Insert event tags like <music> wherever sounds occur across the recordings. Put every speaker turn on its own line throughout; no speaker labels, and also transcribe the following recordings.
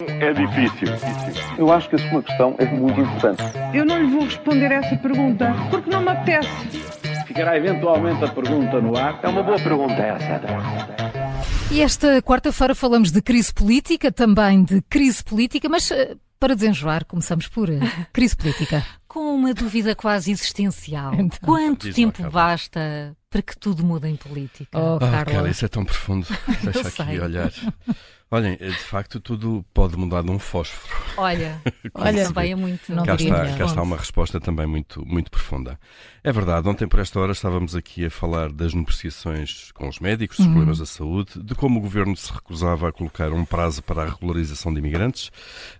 É difícil.
Eu acho que a sua questão é muito importante.
Eu não lhe vou responder essa pergunta porque não me apetece.
Ficará eventualmente a pergunta no ar.
É uma boa pergunta essa.
E esta quarta-feira falamos de crise política, também de crise política, mas eh, para desenjoar, começamos por eh, crise política. <laughs>
Com uma dúvida quase existencial.
Então.
Quanto
lá,
tempo basta para que tudo mude em política?
Oh,
Ah,
Carla.
isso é tão profundo. <laughs> Deixa aqui olhar. Olhem, de facto, tudo pode mudar num fósforo.
Olha, <laughs>
Olha,
também é muito.
não
cá,
diria
está, cá está uma resposta também muito, muito profunda. É verdade, ontem por esta hora estávamos aqui a falar das negociações com os médicos, dos problemas da saúde, de como o governo se recusava a colocar um prazo para a regularização de imigrantes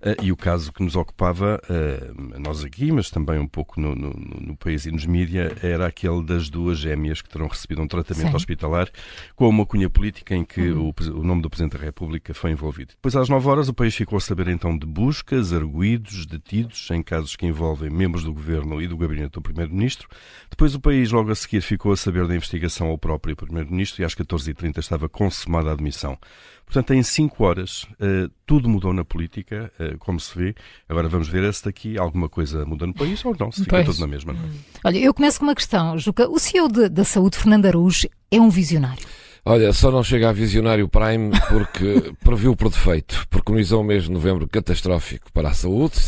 eh, e o caso que nos ocupava, eh, nós aqui, mas também um pouco no, no- no país e nos mídia, era aquele das duas gêmeas que terão recebido um tratamento
Sim.
hospitalar com uma cunha política em que o, pres- o nome do Presidente da República foi envolvido. Depois, às 9 horas, o país ficou a saber então de buscas, arguídos, detidos, em casos que envolvem membros do Governo e do Gabinete do Primeiro-Ministro. Depois, o país, logo a seguir, ficou a saber da investigação ao próprio Primeiro-Ministro e às 14h30 estava consumada a admissão. Portanto, em 5 horas, eh, tudo mudou na política, eh, como se vê. Agora vamos ver se daqui alguma coisa muda no país ou não, se fica
Pois.
tudo na mesma. não é?
Olha, eu começo com uma questão, Juca. O CEO de- da Saúde, Fernando Araújo, é um visionário.
Olha, só não chega a Visionário Prime porque <laughs> previu por defeito, preconizou um mês de novembro catastrófico para a saúde,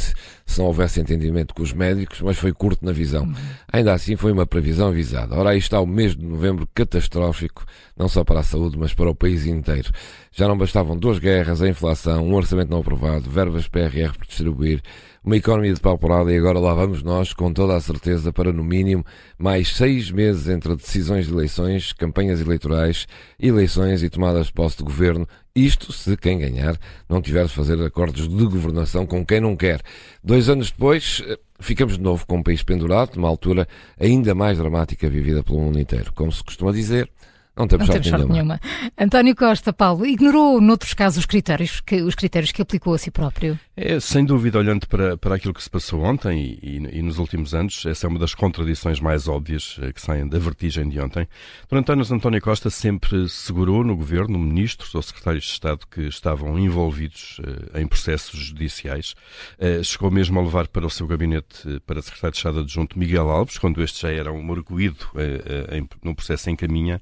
se não houvesse entendimento com os médicos, mas foi curto na visão. Ainda assim, foi uma previsão avisada. Ora, aí está o mês de novembro catastrófico, não só para a saúde, mas para o país inteiro. Já não bastavam duas guerras, a inflação, um orçamento não aprovado, verbas PRR por distribuir, uma economia de pauperada e agora lá vamos nós, com toda a certeza, para no mínimo mais seis meses entre decisões de eleições, campanhas eleitorais, eleições e tomadas de posse de governo. Isto se quem ganhar não tiver de fazer acordos de governação com quem não quer. Dois anos depois, eh, ficamos de novo com um país pendurado, numa altura ainda mais dramática vivida pelo mundo inteiro. Como se costuma dizer, não temos
Não
sorte
temos sorte
nenhuma.
nenhuma. António Costa, Paulo, ignorou noutros casos os critérios que, os critérios que aplicou a si próprio.
É, sem dúvida, olhando para, para aquilo que se passou ontem e, e- e nos últimos anos, essa é uma das contradições mais óbvias eh, que saem da vertigem de ontem. Durante anos, António Costa sempre segurou no governo ministros ou secretários de Estado que estavam envolvidos eh, em processos judiciais. Eh, chegou mesmo a levar para o seu gabinete, eh, para secretário de Estado adjunto Miguel Alves, quando este já era um morguido em- num processo em caminha.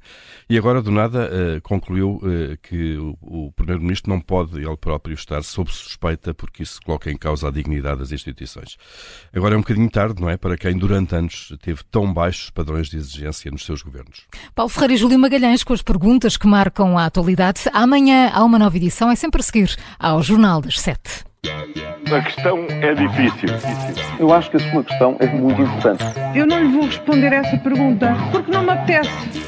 E agora, do nada, eh, concluiu eh, que o, o Primeiro-Ministro não pode ele próprio estar sob suspeita porque isso coloca em causa a dignidade das instituições. Agora é um bocadinho tarde, não é? Para quem durante anos teve tão baixos padrões de exigência nos seus governos.
Paulo Ferreira e Júlio Magalhães com as perguntas que marcam a atualidade. Amanhã há uma nova edição, é sempre a seguir ao Jornal das Sete.
A questão é difícil.
Eu acho que a sua questão é muito importante.
Eu não lhe vou responder essa pergunta porque não me apetece.